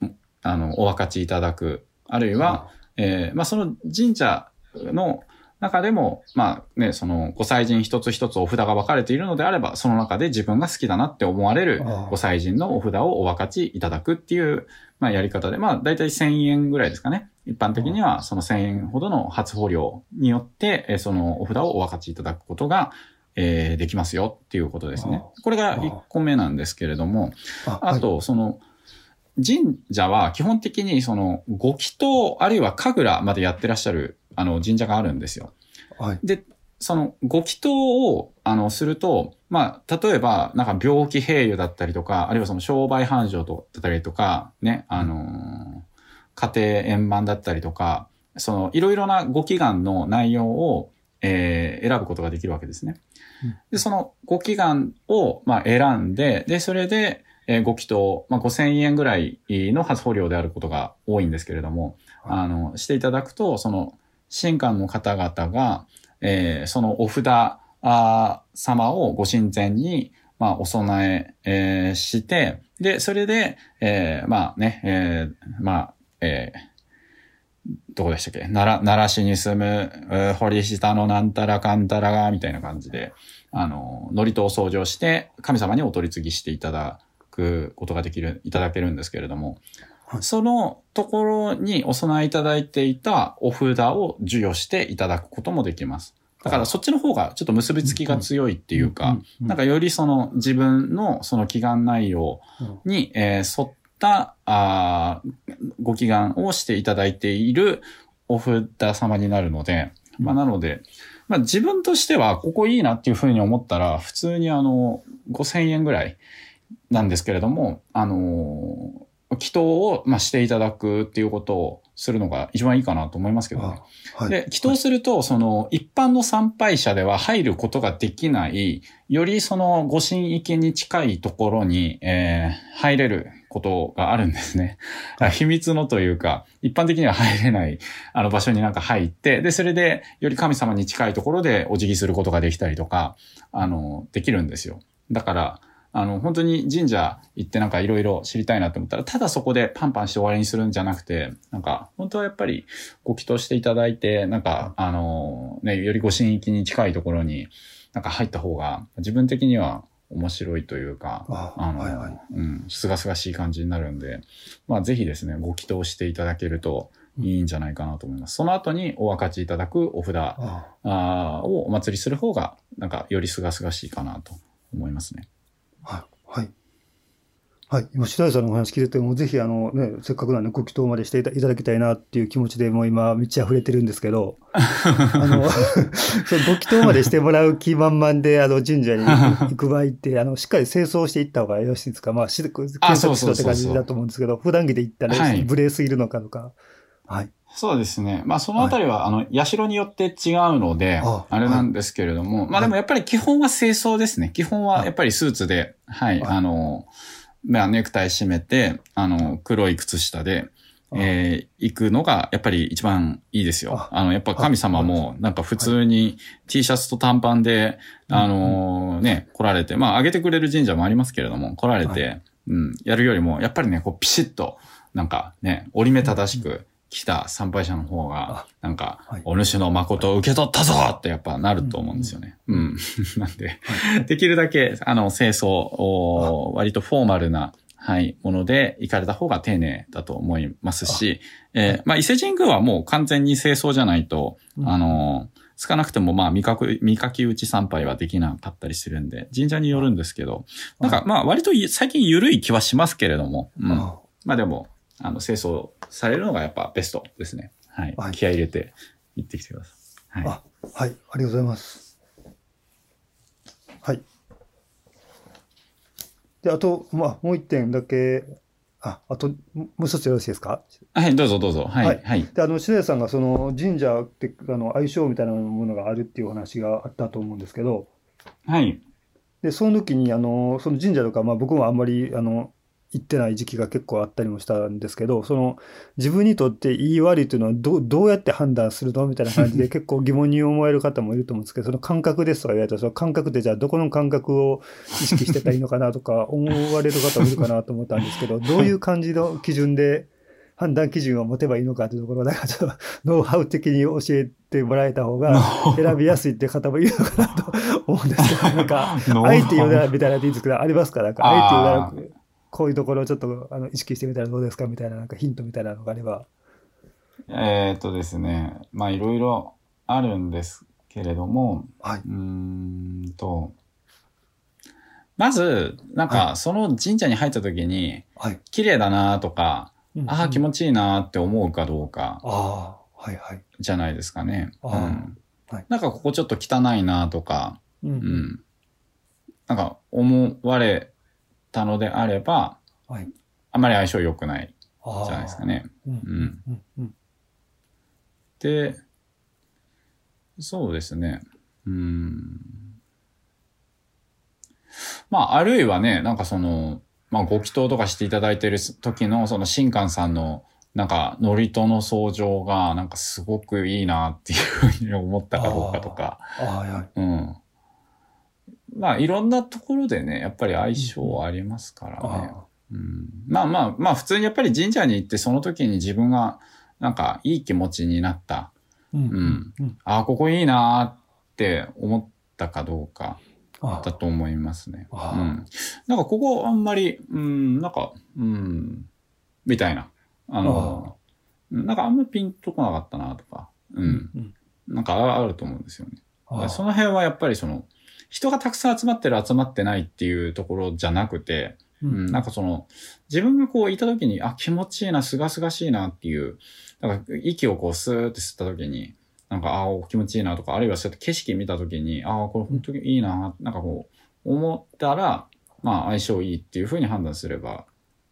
あ、あの、お分かちいただく。あるいは、えーまあ、その神社の中でも、まあね、その、ご祭神一つ一つお札が分かれているのであれば、その中で自分が好きだなって思われるご祭神のお札をお分かちいただくっていう、まあ、やり方で、まあ、だいたい1000円ぐらいですかね。一般的には、その1000円ほどの初保料によって、えーそのお札をお分かちいただくことが、えーできますよっていうことですね。これが1個目なんですけれども、ああと、その、神社は基本的にその、ご祈祷、あるいは神楽までやってらっしゃる、あの、神社があるんですよ。はい。はい。で、その、ご祈祷を、あの、すると、まあ、例えば、なんか病気併用だったりとか、あるいはその商売繁盛だったりとか、ね、あのー家庭円満だったりとか、その、いろいろなご祈願の内容を、えー選ぶことができるわけですね。うんで、そのご祈願を、まあ、選んで、で、それで、えーご祈祷、まあ、5000円ぐらいの発保料であることが多いんですけれども、はいあの、していただくと、その、神官の方々が、えーそのお札あー様をご神前に、まあ、お供ええーして、で、それで、えーまあね、えーまあ、えーどこでしたっけ？奈良、奈良市に住む、えー堀下のなんたらかんたらが、みたいな感じで、あの、祝詞を掃除をして、神様にお取り次ぎしていただくことができる、いただけるんですけれども、はいそのところにお供えいただいていたお札を授与していただくこともできます。だからそっちの方がちょっと結びつきが強いっていうか、うん、なんかよりその自分のその祈願内容うん。に、えー沿ったあーご祈願をしていただいているお札様になるので、まあなので、まあ自分としてはここいいなっていうふうに思ったら、普通にあの、5000円ぐらいなんですけれども、あのー祈祷を、まあ、していただくっていうことをするのが一番いいかなと思いますけどね。あはい。で、祈祷すると、その、一般の参拝者では入ることができない、よりその、ご神域に近いところに、えー入れることがあるんですね。秘密のというか、一般的には入れない、あの場所になんか入って、で、それで、より神様に近いところでお辞儀することができたりとか、あの、できるんですよ。だから、あの、本当に神社行ってなんかいろいろ知りたいなと思ったら、ただそこでパンパンして終わりにするんじゃなくて、なんか、本当はやっぱりご祈祷していただいて、なんか、あの、ね、よりご神域に近いところに、なんか入った方が、自分的には面白いというか、ああの、はいはいうん、すがすがしい感じになるんで、まあぜひですね、ご祈祷していただけるといいんじゃないかなと思います。その後にお分かちいただくお札あをお祭りする方が、なんかよりすがすがしいかなと思いますね。はい。はい。はい。今、白井さんのお話聞いてて、もうぜひ、あのね、せっかくなんでご祈祷までしていただきたいなっていう気持ちで、もう今、満ち溢れてるんですけど、あの、そのご祈祷までしてもらう気満々で、あの、神社に行く場合って、あの、しっかり清掃していった方がよろしいですか？まあ、し検あ索しろって感じだと思うんですけど、普段着で行ったら、はい無礼すぎるのかとか。はい。そうですね。まあ、そのあたりは、あの、社によって違うので、ああれなんですけれども、まあでもやっぱり基本は清掃ですね。基本はやっぱりスーツで、はい、はいあの、まあ、ネクタイ締めて、あの、黒い靴下で、えー行くのが、やっぱり一番いいですよ。あ。あの、やっぱ神様も、なんか普通に T シャツと短パンで、あのね、来られて、まあ、上げてくれる神社もありますけれども、来られて、はうん、やるよりも、やっぱりね、こう、ピシッと、なんかね、折り目正しく来た参拝者の方があ、なんかはい、お主の誠を受け取ったぞってやっぱなると思うんですよね。うん。なんで、できるだけ、あの、清掃を、割とフォーマルな、はい、もので行かれた方が丁寧だと思いますし、えーまあ、伊勢神宮はもう完全に清掃じゃないと、うん。あの、つかなくても、まあ、見かく、見かき打ち参拝はできなかったりするんで、神社によるんですけど、なんか、まあ、割とい最近緩い気はしますけれども、うん。あ。まあでも、あの、清掃されるのがやっぱベストですね。はい。はい気合い入れて行ってきてください。はい。あ、はい。ありがとうございます。はい。で、あと、まあ、もう一点だけ、あ、あと、ももう一つよろしいですか？はい、どうぞどうぞ。はい。ははいい。で、あの、白谷さんがその神社って、あの、相性みたいなものがあるっていうお話があったと思うんですけど、はい。で、その時に、あの、その神社とか、まあ僕もあんまり、あの、行ってない時期が結構あったりもしたんですけど、その、自分にとっていい悪いというのはどう、どうやって判断するのみたいな感じで 結構疑問に思える方もいると思うんですけど、その感覚ですとか言われたら、その感覚ってじゃあどこの感覚を意識してたらいいのかなとか 思われる方もいるかなと思ったんですけど、どういう感じの基準で判断基準を持てばいいのかというところを、なんかちょっと ノウハウ的に教えてもらえた方が選びやすいって方もいるのかなと思うんですけど、なんか、あえて言うならみたいなでいいんですけど、ありますか？なんか、あえて言うなら、こういうところをちょっとあの意識してみたらどうですかみたいな、なんかヒントみたいなのがあれば。えーっとですね、まあいろいろあるんですけれども、はい。うーんと、まず、なんはか、その神社に入った時に、はい。綺麗だなとか、ああ、気ち持ちいいなって思うかどうか、ああ、はいはい。じゃないですかね。あーうんはいなんかここちょっと汚いなとか、う。うんん。なんか思われたのであれば、はい。あまり相性良くない。じゃないですかね。うん。うん。うん。うん。で、そうですね。うん。まあ、あるいはね、なんかその、まあ、ご祈祷とかしていただいてる時の、その、新官さんの、なんか、祝詞の相乗が、なんかすごくいいなっていうふうに思ったかどうかとか、ああ、はいはい。うん。まあ、いろんなところでね、やっぱり相性はありますからね。あうん、まあまあ、まあ、普通にやっぱり神社に行って、その時に自分が、なんか、いい気持ちになった。あ。うん。うん。うん。ああ、ここいいなーって思ったかどうかあだと思いますね。うあん。なんかここあんまり、うん、なんか、うん、みたいな。あの、なんかあんまピンとこなかったなとか、うん。うん。なんかああると思うんですよね。その辺はやっぱりその、人がたくさん集まってる集まってないっていうところじゃなくて、ううん、なんかその、自分がこういた時に、あ、気持ちいいな、すがすがしいなっていう、なんか息をこうスーって吸った時に、なんか、ああ、気持ちいいなとか、あるいはそうやって景色見た時に、ああ、これ本当にいいな、なんかこう、思ったら、まあ相性いいっていうふうに判断すれば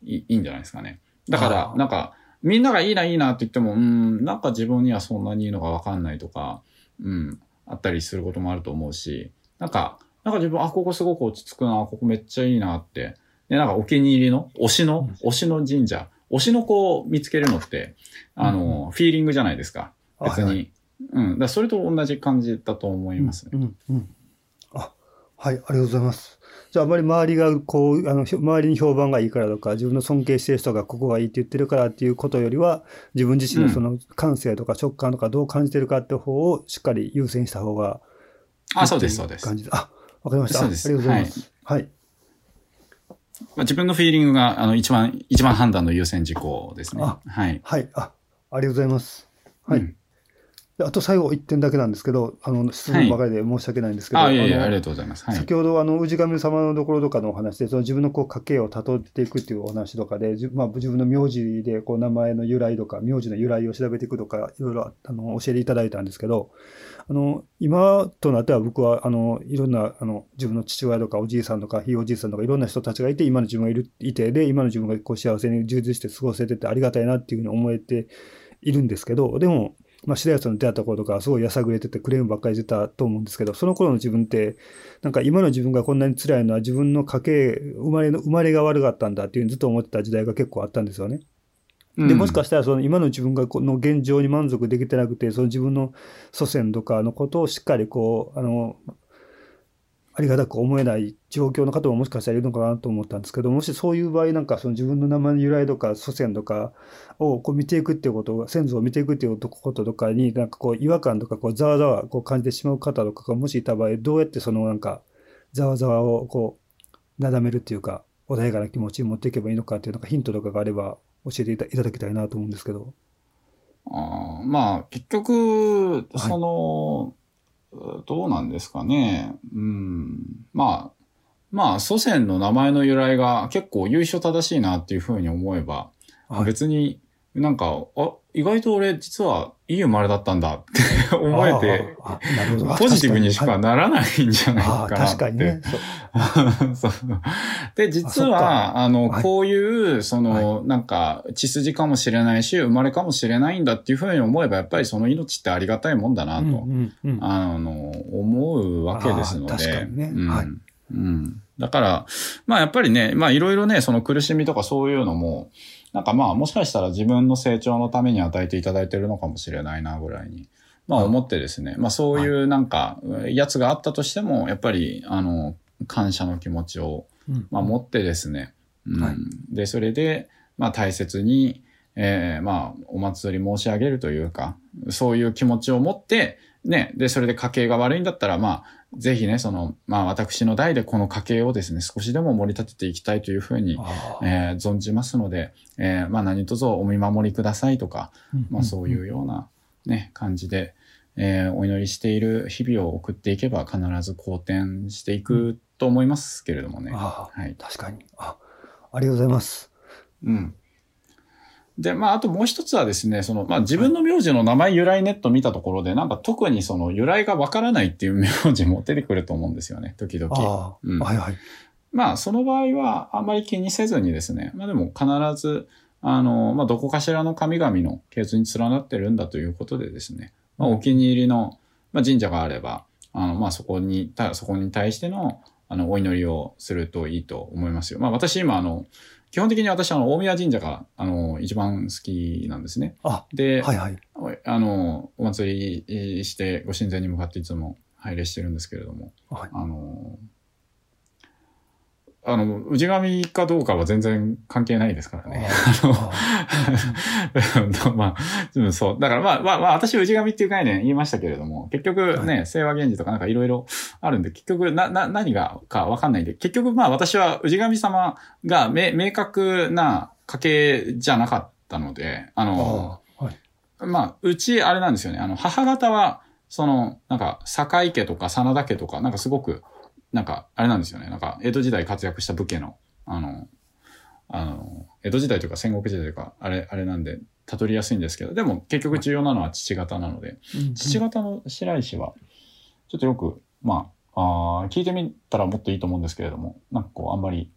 いいいいんじゃないですかね。だからなんか、みんながいいな、いいなって言っても、うん、なんか自分にはそんなにいいのがわかんないとか、うん、あったりすることもあると思うし、なんか、なんか自分、あ、ここすごく落ち着くな、ここめっちゃいいなって。で、なんかお気に入りの、推しの、推しの神社、推しの子を見つけるのって、あの、フィーリングじゃないですか。別はいに。うん。だそれと同じ感じだと思いますね。うん。うん。あ、はい、ありがとうございます。じゃあ、あまり周りが、こう、あの、周りに評判がいいからとか、自分の尊敬してる人がここがいいって言ってるからっていうことよりは、自分自身のその感性とか直感とかどう感じてるかって方をしっかり優先した方があ、そうです、そうです。感じで。あ、わかりました。そうですあありがとうございます。はい。まあ、自分のフィーリングが、あの、一番、一番判断の優先事項ですね。あはい。はい。あ、ありがとうございます。はい。うんあと最後1点だけなんですけど、あの質問ばかりで申し訳ないんですけど、あ、いやいありがとうございます。はい。先ほどあの氏神様のところとかのお話で、その自分のこう家系をたどっていくっていうお話とかで、じまあ、自分の名字でこう名前の由来とか、名字の由来を調べていくとか、いろいろあの教えていただいたんですけど、あの今となっては僕はあのいろんなあの自分の父親とかおじいさんとかひいおじいさんとかいろんな人たちがいて、今の自分がいるいて、で、今の自分がこう幸せに充実して過ごせててありがたいなっていうふうに思えているんですけど、でも、まあ、白谷さんの出会った頃とか、すごいやさぐれててクレームばっかり出たと思うんですけど、その頃の自分って、なんか今の自分がこんなに辛いのは自分の家系、生まれの、生まれが悪かったんだっていうふうにずっと思ってた時代が結構あったんですよね。で、もしかしたらその今の自分がこの現状に満足できてなくて、その自分の祖先とかのことをしっかりこう、あの、ありがたく思えない状況の方ももしかしたらいるのかなと思ったんですけど、もしそういう場合、なんかその自分の名前の由来とか祖先とかをこう見ていくっていうこと先祖を見ていくっていうこととかに、なんかこう違和感とかこうざわざわこう感じてしまう方とかがもしいた場合、どうやってそのなんかざわざわをこう、なだめるっていうか、穏やかな気持ちに持っていけばいいのかっていうなんかヒントとかがあれば教えていただきたいなと思うんですけど。あまあ、結局、その、どうなんですかね。うん。まあ、まあ、祖先の名前の由来が結構優勝正しいなっていうふうに思えば、はい別になんか、あ、意外と俺実はいい生まれだったんだって 思えて、ポジティブにしかなならないんじゃないあかなって。確かにね。で、実は、か。あの、はい。こういう、その、なんか、血筋かもしれないし、生まれかもしれないんだっていうふうに思えば、やっぱりその命ってありがたいもんだなと、あの、思うわけですので。確かにね。うん。だから、まあやっぱりね、まあいろいろね、その苦しみとかそういうのも、なんかまあもしかしたら自分の成長のために与えていただいてるのかもしれないなぐらいに、まあ思ってですね、まあそういうなんか、やつがあったとしても、やっぱり、あの、感謝の気持ちを、うん。まあ持ってですね、うん。はい。で、それで、まあ大切に、えーまあお祭り申し上げるというか、そういう気持ちを持って、ね、で、それで家計が悪いんだったら、まあ、ぜひね、その、まあ私の代でこの家計をですね、少しでも盛り立てていきたいというふうに、えー存じますので、えーまあ何卒お見守りくださいとか、まあそういうようなね、感じで、えーお祈りしている日々を送っていけば必ず好転していくと思いますけれどもね。はい。確かに。あ、ありがとうございます。うん。で、まあ、あともう一つはですね、その、まあ、自分の名字の名前由来ネット見たところで、なんか特にその由来がわからないっていう名字も出てくると思うんですよね、時々。ああ、うんはいはい。まあ、その場合はあんまり気にせずにですね、まあでも必ず、あの、まあ、どこかしらの神々の系図に連なってるんだということでですね、まあ、お気に入りの、まあ、神社があれば、あの、まあ、そこに、たそこに対しての、あの、お祈りをするといいと思いますよ。まあ、私今、あの、基本的に私、あの、大宮神社が、あの、一番好きなんですね。あ、で、はいはい。あの、お祭りして、ご神前に向かっていつも拝礼してるんですけれども、はいあの、あの、氏神かどうかは全然関係ないですからね。ああの まあ、うんそう。だからまあ、まあ、まあ、私、氏神っていう概念言いましたけれども、結局ね、清和源氏とかなんかいろいろあるんで、結局な、な、何がかわかんないんで、結局まあ私は氏神様が明明確な家系じゃなかったので、あの、あはい。まあ、うち、あれなんですよね。あの、母方は、その、なんか、坂井家とか真田家とか、なんかすごく、なんか、あれなんですよね。なんか、江戸時代活躍した武家の、あの、あの、江戸時代というか戦国時代というか、あれ、あれなんで、たどりやすいんですけど、でも結局重要なのは父方なので、父方の白石は、ちょっとよく、まあ、あー聞いてみたらもっといいと思うんですけれども、なんかこう、あんまり、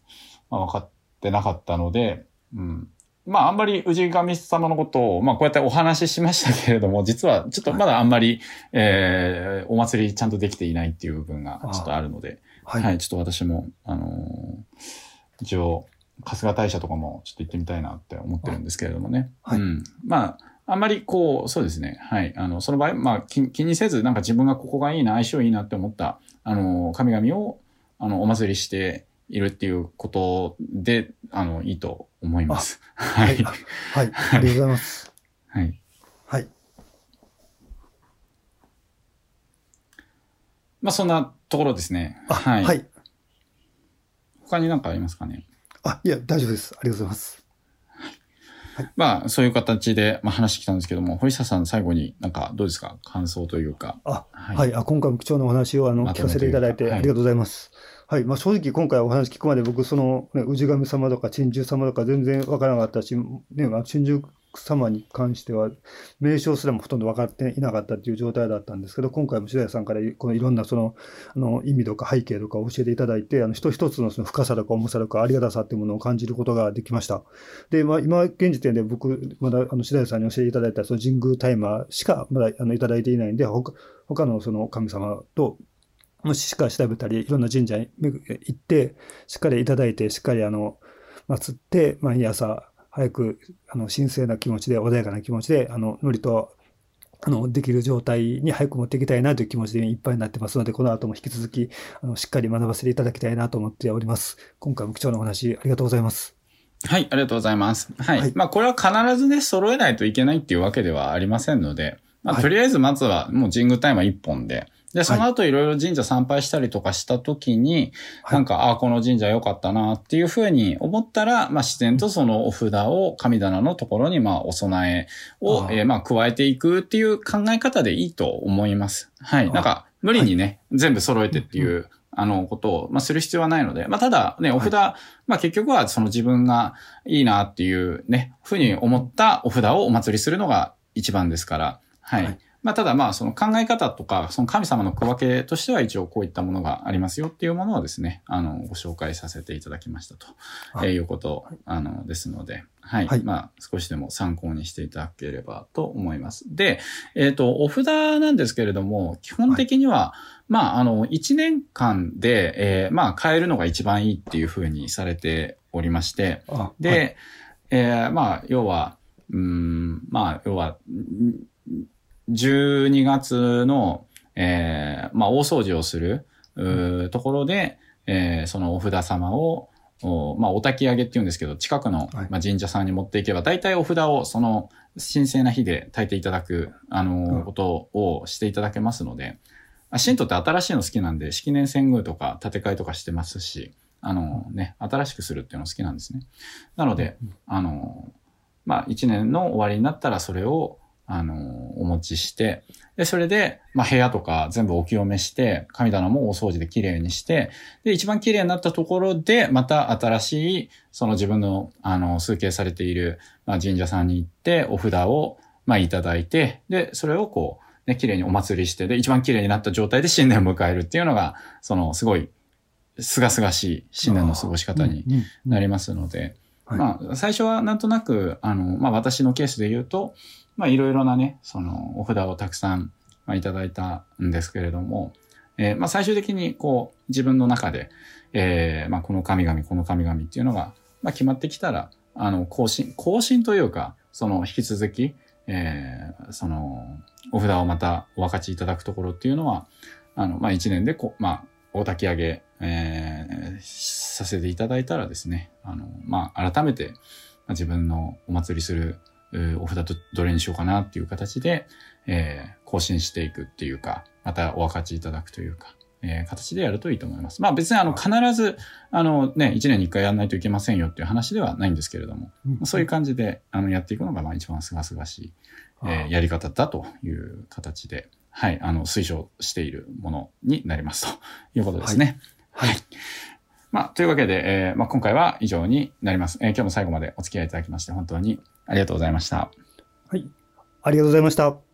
まあ、分かってなかったので、うん。まあ、あんまり氏神様のことを、まあ、こうやってお話ししましたけれども、実はちょっとまだあんまり、えー、お祭りちゃんとできていないっていう部分がちょっとあるので、は。はいい、ちょっと私も、あのー一応、春日大社とかもちょっと行ってみたいなって思ってるんですけれどもね。はいうん。まあ、あんまりこう、そうですね。はい。あの、その場合、まあ気、気にせず、なんか自分がここがいいな、相性いいなって思った、あの、神々を、あの、お祭りしているっていうことで、あの、いいと思います。ははい。い。はい。ありがとうございます。はい。はい。まあ、そんなところですね。あ、はい。はい。他に何かありますかね？あ、いや、大丈夫です。ありがとうございます。まあ、そういう形で、まあ、話してきたんですけども、堀下さん、最後になんかどうですか？感想というか。あ、はい、はい、あ今回も貴重なお話をあの聞かせていただいて、ありがとうございます。はいはいまあ、正直、今回お話聞くまで僕、その、ね、氏神様とか珍獣様とか全然わからなかったし、ねまあ、珍獣様に関しては、名称すらもほとんど分かっていなかったという状態だったんですけど、今回も白谷さんからこのいろんなそのあの意味とか背景とかを教えていただいて、あの一つ一つのその深さとか重さとかありがたさというものを感じることができました。で、まあ、今現時点で僕、まだあの白谷さんに教えていただいたその神宮タイマーしかまだあのいただいていないんで、他他のその神様ともししっかり調べたり、いろんな神社に行って、しっかりいただいて、しっかりあの、祀って、毎朝、早く、あの、神聖な気持ちで、穏やかな気持ちで、あの、のりと、あの、できる状態に早く持っていきたいなという気持ちでいっぱいになってますので、この後も引き続き、あの、しっかり学ばせていただきたいなと思っております。今回も貴重なお話、ありがとうございます。はい、ありがとうございます。はい。はい、まあ、これは必ずね、揃えないといけないっていうわけではありませんので、まあ、とりあえずまずはもう神宮タイマー一本で、で、その後いろいろ神社参拝したりとかした時に、はい、なんか、ああ、この神社良かったなっていうふうに思ったら、まあ自然とそのお札を神棚のところに、まあお供えを、えー、まあ加えていくっていう考え方でいいと思います。はい。なんか、無理にね、はい、全部揃えてっていう、あの、ことを、まあ、する必要はないので、まあ、ただね、お札、はい、まあ、結局はその自分がいいなっていうね、ふうに思ったお札をお祭りするのが一番ですから、はい、はいまあ、ただまあ、その考え方とか、その神様の区分けとしては一応こういったものがありますよっていうものをですね、あの、ご紹介させていただきましたと、えー、いうこと、あの、ですので、はい。はい、まあ、少しでも参考にしていただければと思います。で、えっ、ー、と、お札なんですけれども、基本的には、はい、まあ、あの、1年間で、えー、まあ、変えるのが一番いいっていうふうにされておりまして、で、はい、えー、まあ、要は、うん、まあ、要は、12月の、えー、まあ、大掃除をする、うところで、えー、そのお札様を、おまあ、お焚き上げって言うんですけど、近くの、まあ、神社さんに持っていけば、大体お札をその神聖な日で焚いていただく、あの、ことをしていただけますので、神道って新しいの好きなんで、式年遷宮とか建て替えとかしてますし、あのね、新しくするっていうの好きなんですね。なので、あの、まあ、一年の終わりになったらそれを、あの、お持ちして、で、それで、まあ、部屋とか全部お清めして、神棚もお掃除で綺麗にして、で、一番綺麗になったところで、また新しい、その自分の、あの、数形されている、まあ、神社さんに行って、お札を、まあ、いただいて、で、それをこう、ね、綺麗にお祭りして、で、一番綺麗になった状態で新年を迎えるっていうのが、その、すごい、すがすがしい新年の過ごし方になりますので、まあ、最初はなんとなく、あの、まあ、私のケースで言うと、まあ、いろいろなね、その、お札をたくさん、まあ、いただいたんですけれども、えー、まあ、最終的に、こう、自分の中で、えー、まあ、この神々、この神々っていうのが、まあ、決まってきたら、あの、更新、更新というか、その、引き続き、えー、その、お札をまたお分かちいただくところっていうのは、あの、まあ、一年でこ、まあ、お焚き上げ、えー、させていただいたらですね、あの、まあ、改めて、自分のお祭りするお札どれにしようかなっていう形で、えー、更新していくっていうか、またお分かちいただくというか、えー、形でやるといいと思います。まあ別にあの必ず、あのね、1年に1回やらないといけませんよっていう話ではないんですけれども、うん、そういう感じであのやっていくのがまあ一番すがすがしい、えー、やり方だという形で、はい、あの推奨しているものになりますということですね。はい、はいまあ、というわけで、えー、まあ、今回は以上になります。えー、今日も最後までお付き合いいただきまして、本当にありがとうございました。はい。ありがとうございました。